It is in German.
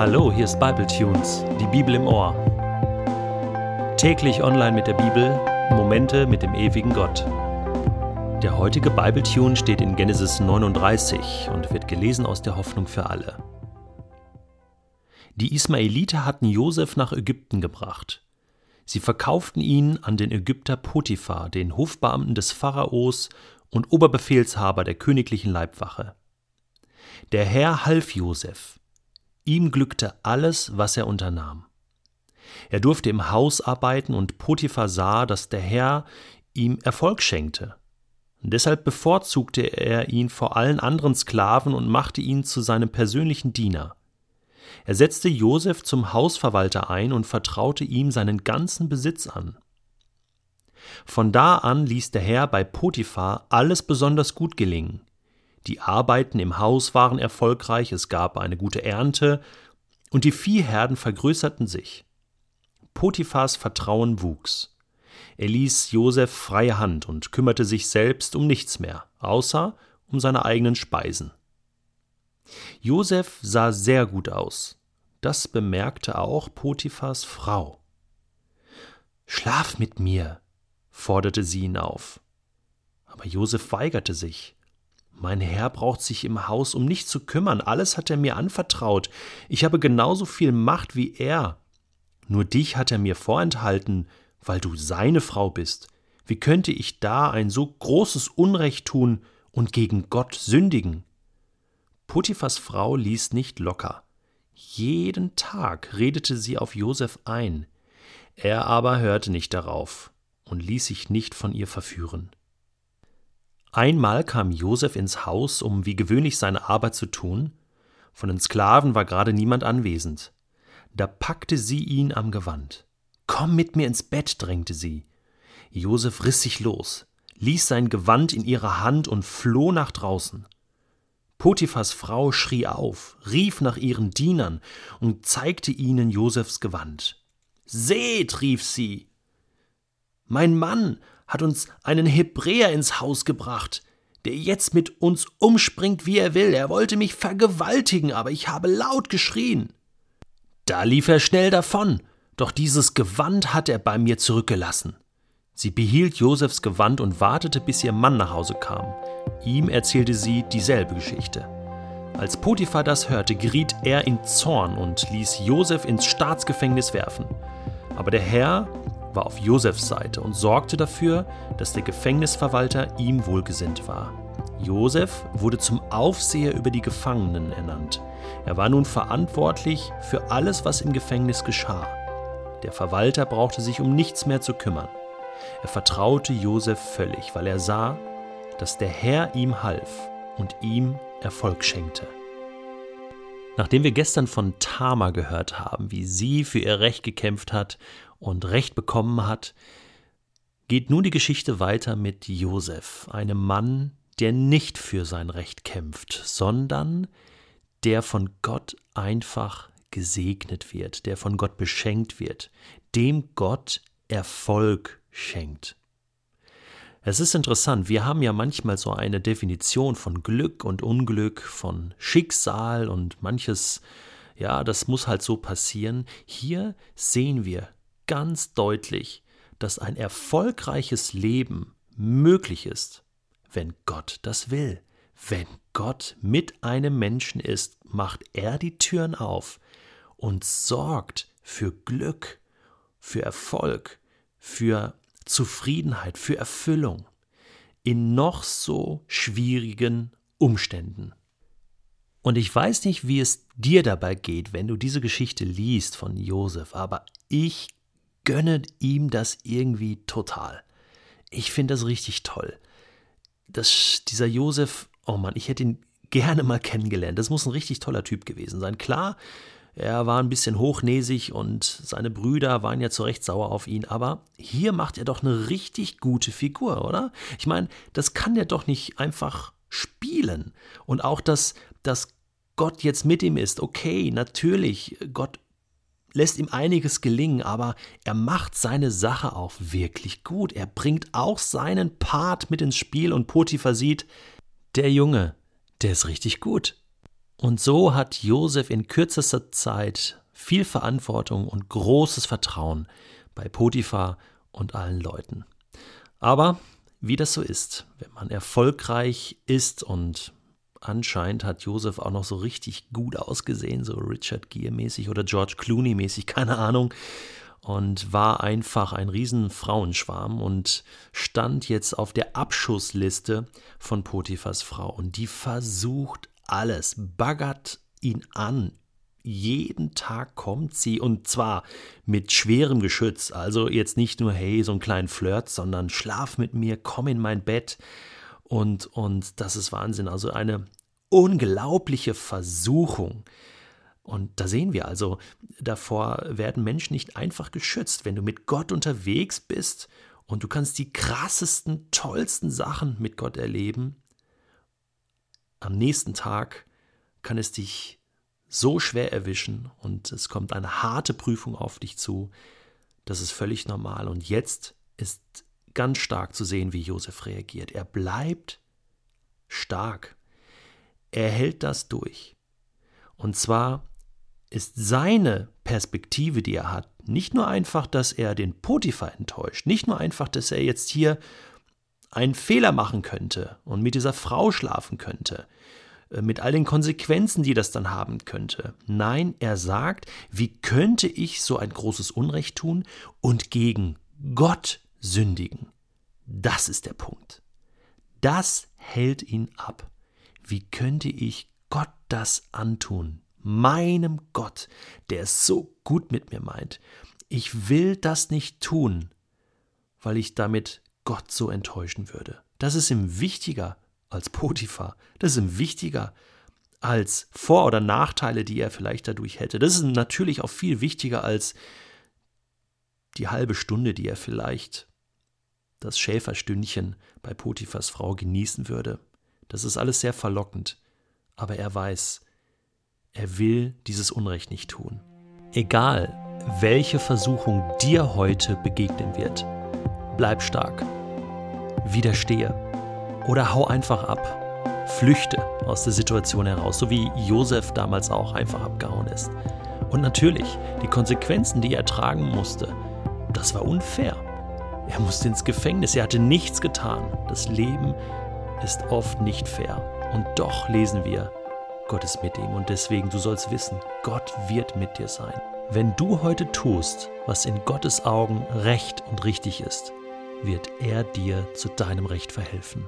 Hallo, hier ist Bible Tunes, die Bibel im Ohr. Täglich online mit der Bibel, Momente mit dem ewigen Gott. Der heutige Bible Tune steht in Genesis 39 und wird gelesen aus der Hoffnung für alle. Die Ismaeliter hatten Josef nach Ägypten gebracht. Sie verkauften ihn an den Ägypter Potiphar, den Hofbeamten des Pharaos und Oberbefehlshaber der königlichen Leibwache. Der Herr half Josef, Ihm glückte alles, was er unternahm. Er durfte im Haus arbeiten und Potiphar sah, dass der Herr ihm Erfolg schenkte. Und deshalb bevorzugte er ihn vor allen anderen Sklaven und machte ihn zu seinem persönlichen Diener. Er setzte Josef zum Hausverwalter ein und vertraute ihm seinen ganzen Besitz an. Von da an ließ der Herr bei Potiphar alles besonders gut gelingen. Die Arbeiten im Haus waren erfolgreich, es gab eine gute Ernte und die Viehherden vergrößerten sich. Potiphas Vertrauen wuchs. Er ließ Josef freie Hand und kümmerte sich selbst um nichts mehr, außer um seine eigenen Speisen. Josef sah sehr gut aus. Das bemerkte auch Potiphas Frau. Schlaf mit mir, forderte sie ihn auf. Aber Josef weigerte sich. Mein Herr braucht sich im Haus um nichts zu kümmern, alles hat er mir anvertraut, ich habe genauso viel Macht wie er. Nur dich hat er mir vorenthalten, weil du seine Frau bist. Wie könnte ich da ein so großes Unrecht tun und gegen Gott sündigen? Potiphas Frau ließ nicht locker. Jeden Tag redete sie auf Josef ein. Er aber hörte nicht darauf und ließ sich nicht von ihr verführen. Einmal kam Josef ins Haus, um wie gewöhnlich seine Arbeit zu tun. Von den Sklaven war gerade niemand anwesend. Da packte sie ihn am Gewand. Komm mit mir ins Bett, drängte sie. Josef riss sich los, ließ sein Gewand in ihrer Hand und floh nach draußen. Potiphas Frau schrie auf, rief nach ihren Dienern und zeigte ihnen Josefs Gewand. Seht, rief sie. Mein Mann hat uns einen Hebräer ins Haus gebracht, der jetzt mit uns umspringt, wie er will. Er wollte mich vergewaltigen, aber ich habe laut geschrien. Da lief er schnell davon, doch dieses Gewand hat er bei mir zurückgelassen. Sie behielt Josefs Gewand und wartete, bis ihr Mann nach Hause kam. Ihm erzählte sie dieselbe Geschichte. Als Potiphar das hörte, geriet er in Zorn und ließ Josef ins Staatsgefängnis werfen. Aber der Herr war auf Josefs Seite und sorgte dafür, dass der Gefängnisverwalter ihm wohlgesinnt war. Josef wurde zum Aufseher über die Gefangenen ernannt. Er war nun verantwortlich für alles, was im Gefängnis geschah. Der Verwalter brauchte sich um nichts mehr zu kümmern. Er vertraute Josef völlig, weil er sah, dass der Herr ihm half und ihm Erfolg schenkte. Nachdem wir gestern von Tama gehört haben, wie sie für ihr Recht gekämpft hat und Recht bekommen hat, geht nun die Geschichte weiter mit Josef, einem Mann, der nicht für sein Recht kämpft, sondern der von Gott einfach gesegnet wird, der von Gott beschenkt wird, dem Gott Erfolg schenkt. Es ist interessant, wir haben ja manchmal so eine Definition von Glück und Unglück, von Schicksal und manches, ja, das muss halt so passieren. Hier sehen wir ganz deutlich, dass ein erfolgreiches Leben möglich ist, wenn Gott das will. Wenn Gott mit einem Menschen ist, macht er die Türen auf und sorgt für Glück, für Erfolg, für Zufriedenheit, für Erfüllung in noch so schwierigen Umständen. Und ich weiß nicht, wie es dir dabei geht, wenn du diese Geschichte liest von Josef, aber ich gönne ihm das irgendwie total. Ich finde das richtig toll. Das, dieser Josef, oh Mann, ich hätte ihn gerne mal kennengelernt. Das muss ein richtig toller Typ gewesen sein. Klar, er war ein bisschen hochnäsig und seine Brüder waren ja zu Recht sauer auf ihn, aber hier macht er doch eine richtig gute Figur, oder? Ich meine, das kann er doch nicht einfach spielen. Und auch, dass, dass Gott jetzt mit ihm ist, okay, natürlich, Gott lässt ihm einiges gelingen, aber er macht seine Sache auch wirklich gut. Er bringt auch seinen Part mit ins Spiel und Potiphar sieht, der Junge, der ist richtig gut. Und so hat Josef in kürzester Zeit viel Verantwortung und großes Vertrauen bei Potiphar und allen Leuten. Aber wie das so ist, wenn man erfolgreich ist und anscheinend hat Josef auch noch so richtig gut ausgesehen, so Richard Gere mäßig oder George Clooney mäßig, keine Ahnung, und war einfach ein riesen Frauenschwarm und stand jetzt auf der Abschussliste von Potiphas Frau und die versucht alles, baggert ihn an. Jeden Tag kommt sie und zwar mit schwerem Geschütz. Also jetzt nicht nur, hey, so ein kleinen Flirt, sondern schlaf mit mir, komm in mein Bett. Und, und das ist Wahnsinn. Also eine unglaubliche Versuchung. Und da sehen wir also, davor werden Menschen nicht einfach geschützt. Wenn du mit Gott unterwegs bist und du kannst die krassesten, tollsten Sachen mit Gott erleben, am nächsten Tag kann es dich so schwer erwischen und es kommt eine harte Prüfung auf dich zu. Das ist völlig normal. Und jetzt ist ganz stark zu sehen, wie Josef reagiert. Er bleibt stark. Er hält das durch. Und zwar ist seine Perspektive, die er hat, nicht nur einfach, dass er den Potiphar enttäuscht, nicht nur einfach, dass er jetzt hier einen Fehler machen könnte und mit dieser Frau schlafen könnte, äh, mit all den Konsequenzen, die das dann haben könnte. Nein, er sagt, wie könnte ich so ein großes Unrecht tun und gegen Gott sündigen? Das ist der Punkt. Das hält ihn ab. Wie könnte ich Gott das antun? meinem Gott, der es so gut mit mir meint. Ich will das nicht tun, weil ich damit Gott so enttäuschen würde. Das ist ihm wichtiger als Potiphar. Das ist ihm wichtiger als Vor- oder Nachteile, die er vielleicht dadurch hätte. Das ist natürlich auch viel wichtiger als die halbe Stunde, die er vielleicht das Schäferstündchen bei Potiphas Frau genießen würde. Das ist alles sehr verlockend. Aber er weiß, er will dieses Unrecht nicht tun. Egal, welche Versuchung dir heute begegnen wird, bleib stark. Widerstehe. Oder hau einfach ab. Flüchte aus der Situation heraus, so wie Josef damals auch einfach abgehauen ist. Und natürlich, die Konsequenzen, die er tragen musste, das war unfair. Er musste ins Gefängnis, er hatte nichts getan. Das Leben ist oft nicht fair. Und doch lesen wir, Gott ist mit ihm und deswegen du sollst wissen, Gott wird mit dir sein. Wenn du heute tust, was in Gottes Augen recht und richtig ist, wird er dir zu deinem Recht verhelfen.